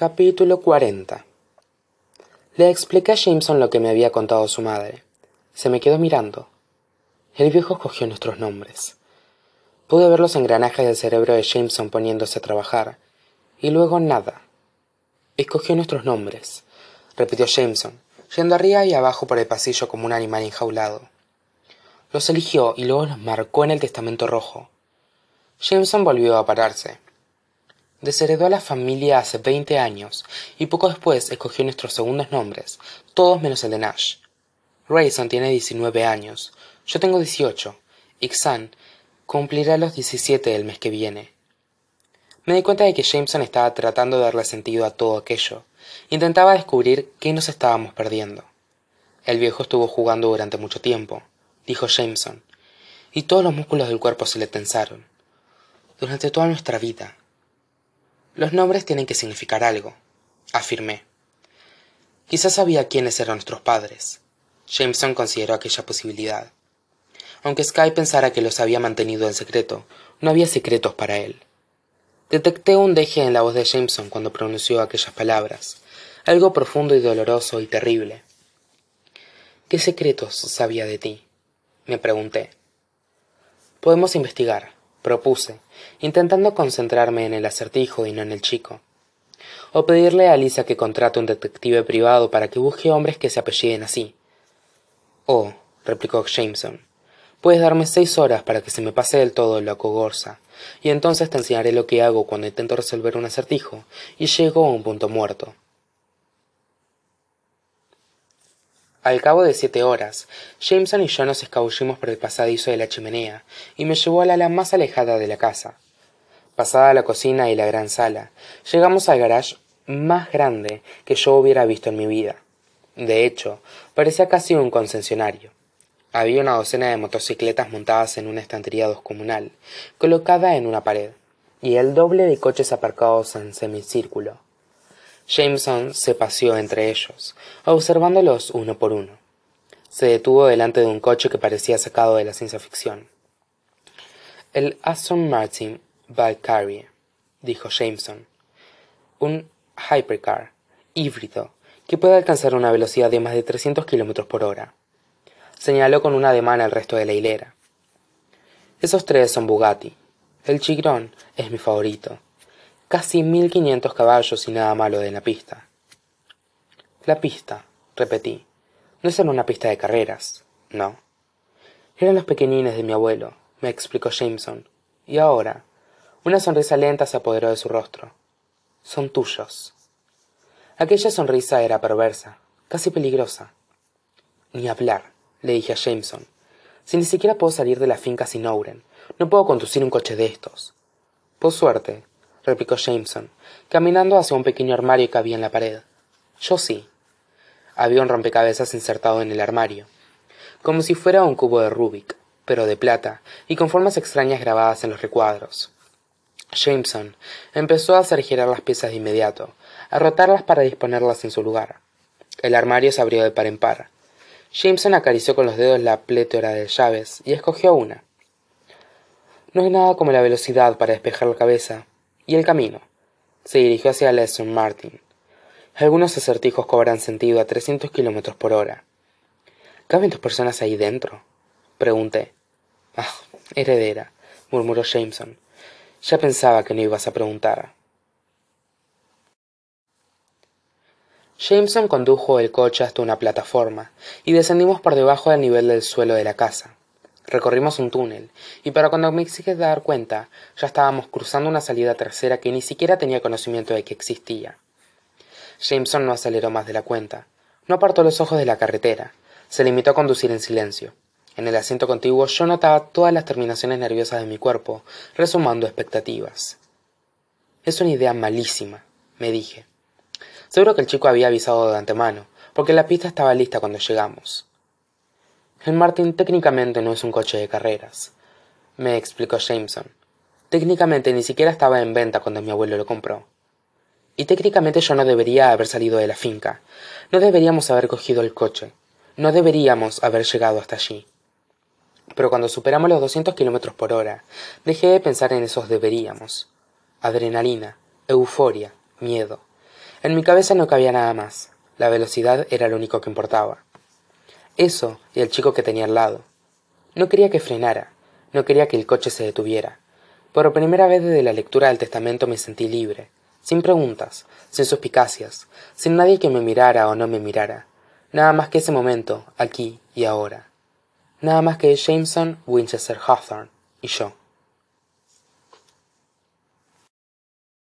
Capítulo 40 Le expliqué a Jameson lo que me había contado su madre. Se me quedó mirando. El viejo escogió nuestros nombres. Pude ver los engranajes del cerebro de Jameson poniéndose a trabajar, y luego nada. Escogió nuestros nombres, repitió Jameson, yendo arriba y abajo por el pasillo como un animal enjaulado. Los eligió y luego los marcó en el testamento rojo. Jameson volvió a pararse. Desheredó a la familia hace veinte años y poco después escogió nuestros segundos nombres, todos menos el de Nash. Grayson tiene diecinueve años, yo tengo dieciocho, y Xan cumplirá los diecisiete el mes que viene. Me di cuenta de que Jameson estaba tratando de darle sentido a todo aquello. Intentaba descubrir qué nos estábamos perdiendo. El viejo estuvo jugando durante mucho tiempo, dijo Jameson, y todos los músculos del cuerpo se le tensaron. Durante toda nuestra vida, los nombres tienen que significar algo, afirmé. Quizás sabía quiénes eran nuestros padres. Jameson consideró aquella posibilidad. Aunque Sky pensara que los había mantenido en secreto, no había secretos para él. Detecté un deje en la voz de Jameson cuando pronunció aquellas palabras, algo profundo y doloroso y terrible. ¿Qué secretos sabía de ti? me pregunté. Podemos investigar, propuse, intentando concentrarme en el acertijo y no en el chico. O pedirle a Lisa que contrate un detective privado para que busque hombres que se apelliden así. Oh, replicó Jameson, puedes darme seis horas para que se me pase del todo la cogorza, y entonces te enseñaré lo que hago cuando intento resolver un acertijo y llego a un punto muerto. Al cabo de siete horas, Jameson y yo nos escabullimos por el pasadizo de la chimenea y me llevó al ala más alejada de la casa. Pasada la cocina y la gran sala, llegamos al garage más grande que yo hubiera visto en mi vida. De hecho, parecía casi un concesionario. Había una docena de motocicletas montadas en una estantería descomunal, colocada en una pared, y el doble de coches aparcados en semicírculo. Jameson se paseó entre ellos, observándolos uno por uno. Se detuvo delante de un coche que parecía sacado de la ciencia ficción. El Aston Martin Valkyrie, dijo Jameson. Un hypercar, híbrido, que puede alcanzar una velocidad de más de 300 kilómetros por hora. Señaló con un ademán al resto de la hilera. Esos tres son Bugatti. El Chigrón es mi favorito casi mil quinientos caballos y nada malo de la pista. La pista, repetí, no es una pista de carreras, ¿no? Eran los pequeñines de mi abuelo, me explicó Jameson, y ahora una sonrisa lenta se apoderó de su rostro. Son tuyos. Aquella sonrisa era perversa, casi peligrosa. Ni hablar, le dije a Jameson. Si ni siquiera puedo salir de la finca sin Ouren, no puedo conducir un coche de estos. Por suerte, replicó Jameson, caminando hacia un pequeño armario que había en la pared. Yo sí. Había un rompecabezas insertado en el armario, como si fuera un cubo de Rubik, pero de plata y con formas extrañas grabadas en los recuadros. Jameson empezó a hacer girar las piezas de inmediato, a rotarlas para disponerlas en su lugar. El armario se abrió de par en par. Jameson acarició con los dedos la plétora de llaves y escogió una. No hay nada como la velocidad para despejar la cabeza, y el camino. Se dirigió hacia el Aston Martin. Algunos acertijos cobran sentido a trescientos kilómetros por hora. ¿Caben dos personas ahí dentro? Pregunté. Ah, heredera, murmuró Jameson. Ya pensaba que no ibas a preguntar. Jameson condujo el coche hasta una plataforma y descendimos por debajo del nivel del suelo de la casa. Recorrimos un túnel, y para cuando me exige dar cuenta, ya estábamos cruzando una salida tercera que ni siquiera tenía conocimiento de que existía. Jameson no aceleró más de la cuenta. No apartó los ojos de la carretera. Se limitó a conducir en silencio. En el asiento contiguo yo notaba todas las terminaciones nerviosas de mi cuerpo, resumando expectativas. Es una idea malísima, me dije. Seguro que el chico había avisado de antemano, porque la pista estaba lista cuando llegamos. El Martin técnicamente no es un coche de carreras, me explicó Jameson. Técnicamente ni siquiera estaba en venta cuando mi abuelo lo compró. Y técnicamente yo no debería haber salido de la finca. No deberíamos haber cogido el coche. No deberíamos haber llegado hasta allí. Pero cuando superamos los doscientos kilómetros por hora, dejé de pensar en esos deberíamos. Adrenalina, euforia, miedo. en mi cabeza no cabía nada más la velocidad era lo único que importaba eso y el chico que tenía al lado. No quería que frenara no quería que el coche se detuviera. Por primera vez desde la lectura del testamento me sentí libre sin preguntas sin suspicacias sin nadie que me mirara o no me mirara. Nada más que ese momento aquí y ahora. Nada más que jameson winchester hawthorne y yo